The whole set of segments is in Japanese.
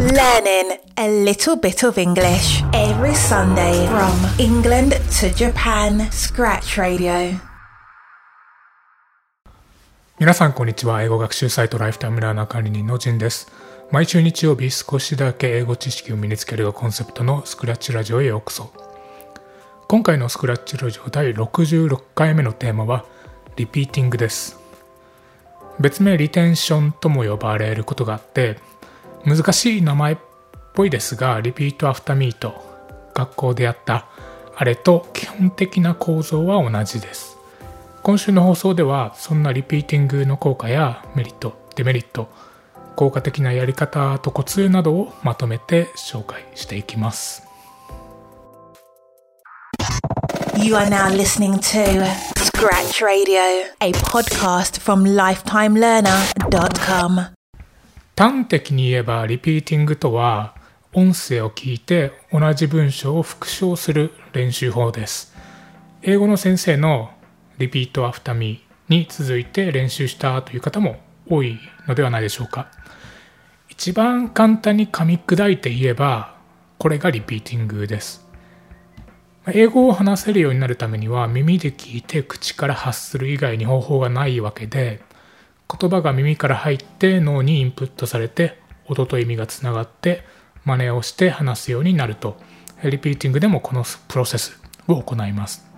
Learning a little bit of English every Sunday from England to Japan. Scratch Radio. 皆さんこんにちは英語学習サイトライフタイムラーナー管理人のジンです毎週日曜日少しだけ英語知識を身につけるがコンセプトのスクラッチラジオへようこそ今回のスクラッチラジオ第66回目のテーマはリピーティングです別名リテンションとも呼ばれることがあって難しい名前っぽいですが repeat after me と学校でやったあれと基本的な構造は同じです今週の放送ではそんなリピーティングの効果やメリットデメリット効果的なやり方とコツなどをまとめて紹介していきます You are now listening to Scratch Radio, a podcast from lifetimelearner.com. 端的に言えばリピーティングとは音声を聞いて同じ文章を復唱する練習法です。英語の先生の repeat after me に続いて練習したという方も多いのではないでしょうか。一番簡単に噛み砕いて言えばこれがリピーティングです。英語を話せるようになるためには耳で聞いて口から発する以外に方法がないわけで言葉が耳から入って脳にインプットされて音と意味がつながって真似をして話すようになるとリピーティングでもこのプロセスを行います。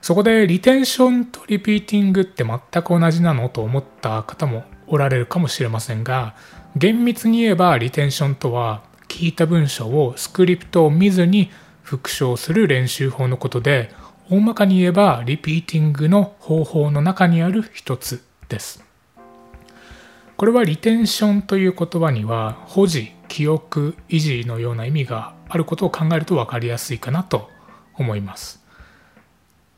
そこでリテンションとリピーティングって全く同じなのと思った方もおられるかもしれませんが厳密に言えばリテンションとは聞いた文章をスクリプトを見ずに復唱する練習法のことで大まかに言えばリピーティングの方法の中にある一つ。です。これはリテンションという言葉には保持記憶維持のような意味があることを考えると分かりやすいかなと思います。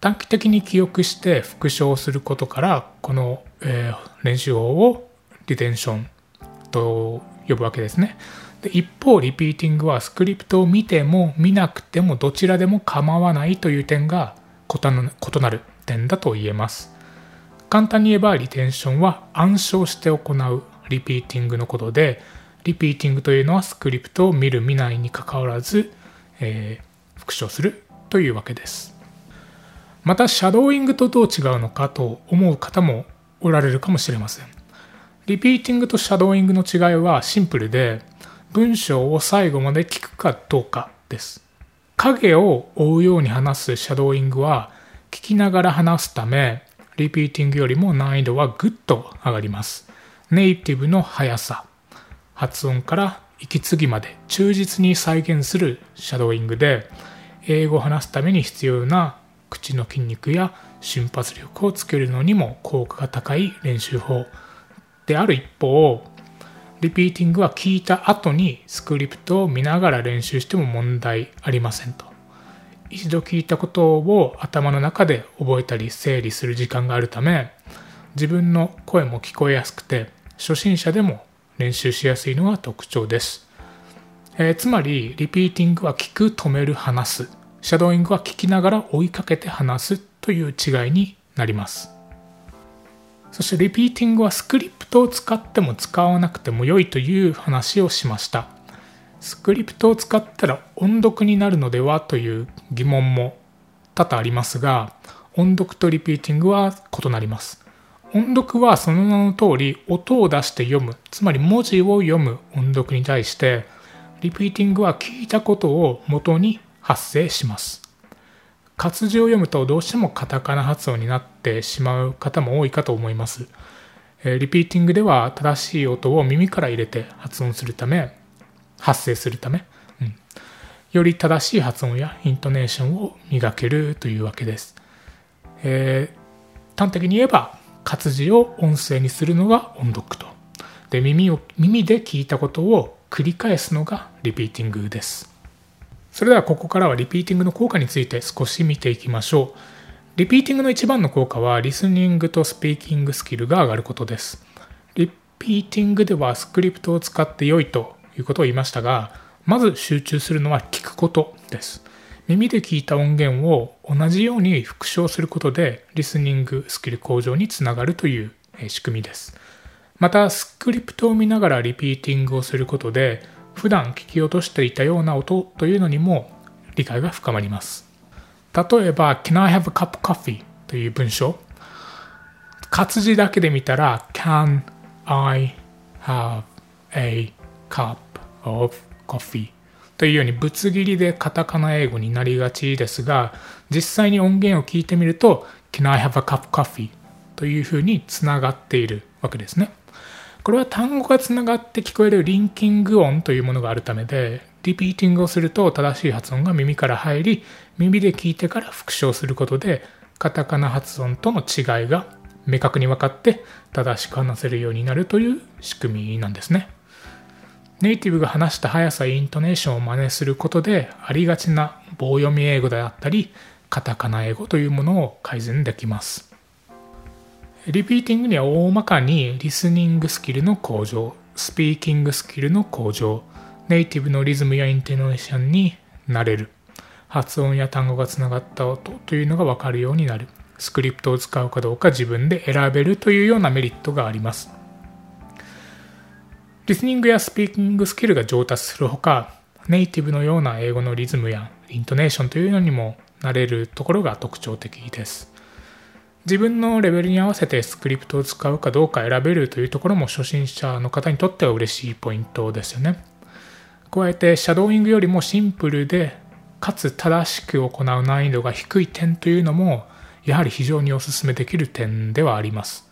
短期的に記憶して復唱することからこの、えー、練習法をリテンションと呼ぶわけですね。で一方リピーティングはスクリプトを見ても見なくてもどちらでも構わないという点が異なる点だと言えます。簡単に言えばリテンションは暗唱して行うリピーティングのことでリピーティングというのはスクリプトを見る見ないにかかわらず、えー、復唱するというわけですまたシャドーイングとどう違うのかと思う方もおられるかもしれませんリピーティングとシャドーイングの違いはシンプルで文章を最後まで聞くかどうかです。影を追うように話すシャドーイングは聞きながら話すため、リピーティングよりも難易度はぐっと上がります。ネイティブの速さ、発音から息継ぎまで忠実に再現するシャドーイングで、英語を話すために必要な口の筋肉や瞬発力をつけるのにも効果が高い練習法である一方、リピーティングは聞いた後にスクリプトを見ながら練習しても問題ありませんと。一度聞いたことを頭の中で覚えたり整理する時間があるため自分の声も聞こえやすくて初心者でも練習しやすいのが特徴です、えー、つまりリピーティングは聞く止める話す。シャドーイングは聞きながら追いかけて話すという違いになります。そしてリピーティングはスクリプトを使っても使わなくても良いという話をしました。スクリプトを使ったら音読になるのではという疑問も多々ありますが、音読とリピーティングは異なります。音読はその名の通り音を出して読む、つまり文字を読む音読に対して、リピーティングは聞いたことを元に発生します。活字を読むとどうしてもカタカナ発音になってしまう方も多いかと思います。リピーティングでは正しい音を耳から入れて発音するため、発声するため、うん、より正しい発音やイントネーションを磨けるというわけです。えー、端的に言えば活字を音声にするのが音読と。で耳を耳で聞いたことを繰り返すのがリピーティングです。それではここからはリピーティングの効果について少し見ていきましょう。リピーティングの一番の効果はリスニングとスピーキングスキルが上がることです。リピーティングではスクリプトを使って良いということを言いましたが、まず集中するのは聞くことです。耳で聞いた音源を同じように復唱することでリスニングスキル向上につながるという仕組みです。またスクリプトを見ながらリピーティングをすることで普段聞き落としていたような音というのにも理解が深まります例えば Can I have a cup of coffee? という文章活字だけで見たら Can I have a cup of coffee? というようにぶつ切りでカタカナ英語になりがちですが実際に音源を聞いてみると Can I have a cup coffee? というふうにつながっているわけですねこれは単語がつながって聞こえるリンキング音というものがあるためでリピーティングをすると正しい発音が耳から入り耳で聞いてから復唱することでカタカナ発音との違いが明確に分かって正しく話せるようになるという仕組みなんですね。ネイティブが話した速さイントネーションを真似することでありがちな棒読み英語であったりカタカナ英語というものを改善できます。リピーティングには大まかにリスニングスキルの向上スピーキングスキルの向上ネイティブのリズムやイントネーションになれる。発音や単語がつながった音というのが分かるようになる。スクリプトを使うかどうか自分で選べるというようなメリットがあります。リスニングやスピーキングスキルが上達するほか、ネイティブのような英語のリズムやイントネーションというのにもなれるところが特徴的です。自分のレベルに合わせてスクリプトを使うかどうか選べるというところも初心者の方にとっては嬉しいポイントですよね。加えて、シャドーイングよりもシンプルで、かつ正しく行う難易度が低い点というのも、やはり非常にお勧めできる点ではあります。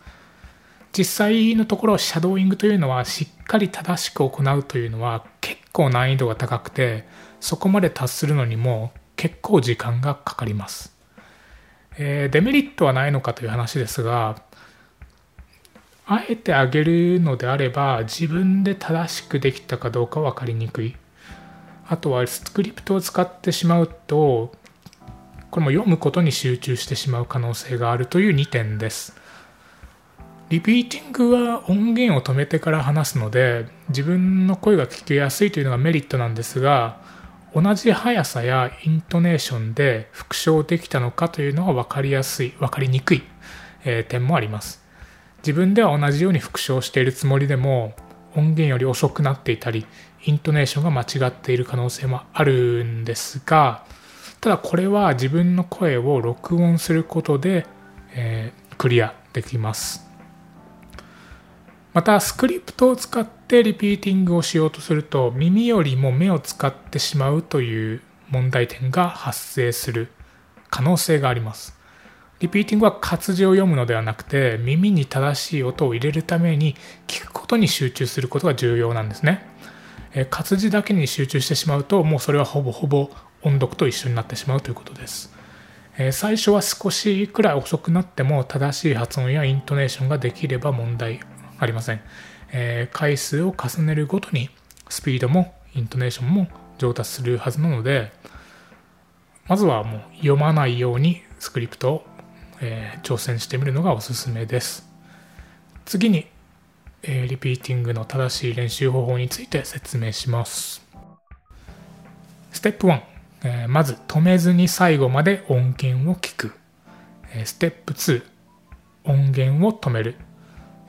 実際のところシャドーイングというのはしっかり正しく行うというのは結構難易度が高くてそこまで達するのにも結構時間がかかります、えー、デメリットはないのかという話ですがあえてあげるのであれば自分で正しくできたかどうか分かりにくい。あとはスクリプトを使ってしまうとこれも読むことに集中してしまう可能性があるという2点です。リピーティングは音源を止めてから話すので自分の声が聞きやすいというのがメリットなんですが同じ速さやイントネーションで復唱できたのかというのは分かりやすい分かりにくい、えー、点もあります。自分では同じように復唱しているつもりでも音源より遅くなっていたりイントネーションが間違っている可能性もあるんですがただこれは自分の声を録音することで、えー、クリアできます。またスクリプトを使ってリピーティングをしようとすると耳よりも目を使ってしまうという問題点が発生する可能性があります。リピーティングは活字を読むのではなくて耳に正しい音を入れるために聞くことに集中することが重要なんですね。活字だけに集中してしまうともうそれはほぼほぼ音読と一緒になってしまうということです。最初は少しくらい遅くなっても正しい発音やイントネーションができれば問題ありません、えー、回数を重ねるごとにスピードもイントネーションも上達するはずなのでまずはもう読まないようにスクリプトを、えー、挑戦してみるのがおすすめです。次に、えー、リピーティングの正しい練習方法について説明します。ステップ1、えー、まず止めずに最後まで音源を聞く、えステップ2音源を止める。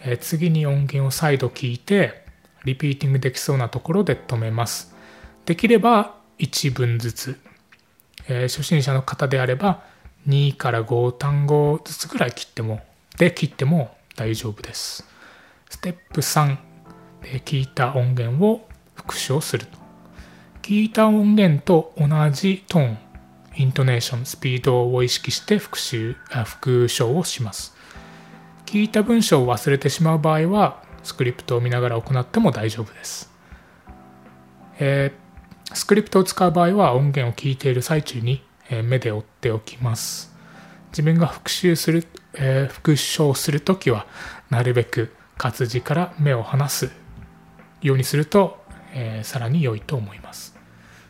え次に音源を再度聞いてリピーティングできそうなところで止めます。できれば1文ずつ、え初心者の方であれば2から5単語ずつぐらい切ってもで切っても大丈夫です。ステップ3で聞いた音源を復唱すると。聞いた音源と同じトーンイントネーションスピードを意識して復習復唱をします。聞いた文章を忘れてしまう場合はスクリプトを見ながら行っても大丈夫です、えー、スクリプトを使う場合は音源を聞いている最中に、え目で追っておきます。自分が復習する、えー、復唱するときはなるべく活字から目を離すようにすると、えー、さらに良いと思います。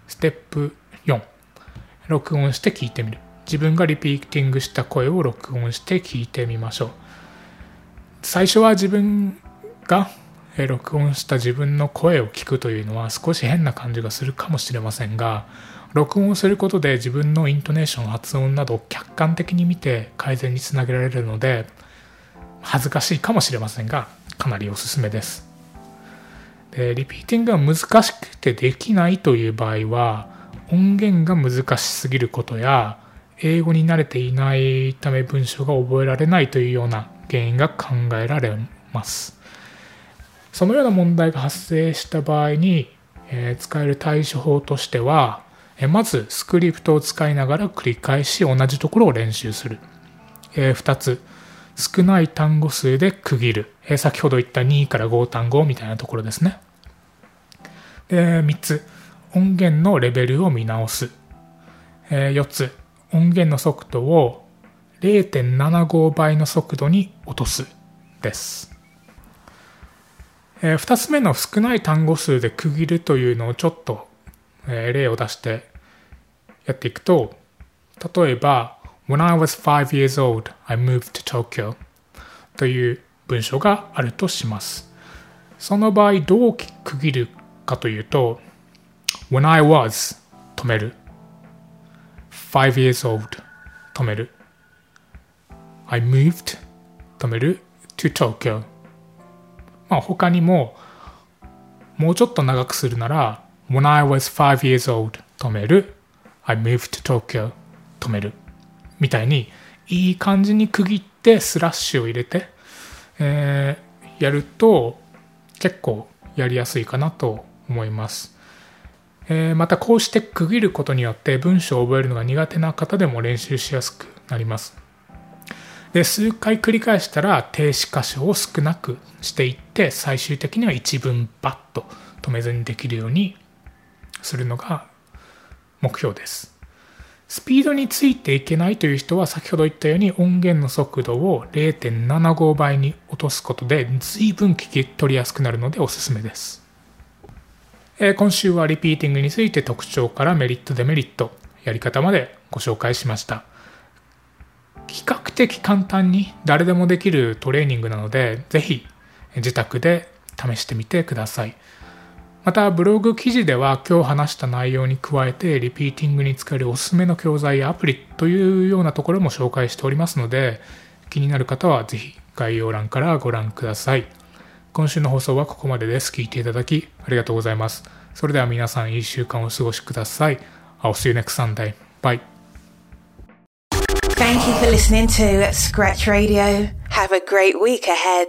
ステップ4録音して聞いてみる。自分がリピーティングした声を録音して聞いてみましょう。最初は自分が録音した自分の声を聞くというのは少し変な感じがするかもしれませんが録音をすることで自分のイントネーション発音などを客観的に見て改善につなげられるので恥ずかしいかもしれませんがかなりおすすめです。で、リピーティングが難しくてできないという場合は、音源が難しすぎることや、英語に慣れていないため文章が覚えられないというような原因が考えられます。そのような問題が発生した場合に、え、使える対処法としては、え、まずスクリプトを使いながら繰り返し同じところを練習する。え、2つ、少ない単語数で区切る。え、先ほど言った2から5単語みたいなところですね。で、3つ、音源のレベルを見直す。え、4つ、音源の速度を0.75倍の速度に落とす。です。えー、2つ目の少ない単語数で区切るというのをちょっと、えー、例を出してやっていくと、例えば、When I was five years old, I moved to Tokyo という文章があるとします。その場合どう区切るかというと、When I was 止める。five years old 止める。I moved 止める？to Tokyo まあ他にももうちょっと長くするなら When I was five years old 止める？I moved to Tokyo 止めるみたいにいい感じに区切ってスラッシュを入れて、えー、やると結構やりやすいかなと思います。えー、またこうして区切ることによって文章を覚えるのが苦手な方でも練習しやすくなります。で数回繰り返したら停止箇所を少なくしていって最終的には一文バッと止めずにできるようにするのが目標です。スピードについていけないという人は先ほど言ったように音源の速度を0.75倍に落とすことで随分聞き取りやすくなるのでおすすめです。今週はリピーティングについて特徴からメリットデメリットやり方までご紹介しました。比較的簡単に誰でもできるトレーニングなので、ぜひ自宅で試してみてください。またブログ記事では今日話した内容に加えてリピーティングに使えるおすすめの教材やアプリというようなところも紹介しておりますので気になる方はぜひ概要欄からご覧ください。今週の放送はここまでです。聞いていただきありがとうございます。それでは皆さんいい週間をお過ごしください。I'll see you next Sunday. Bye. Thank you for listening to Scratch Radio. Have a great week ahead.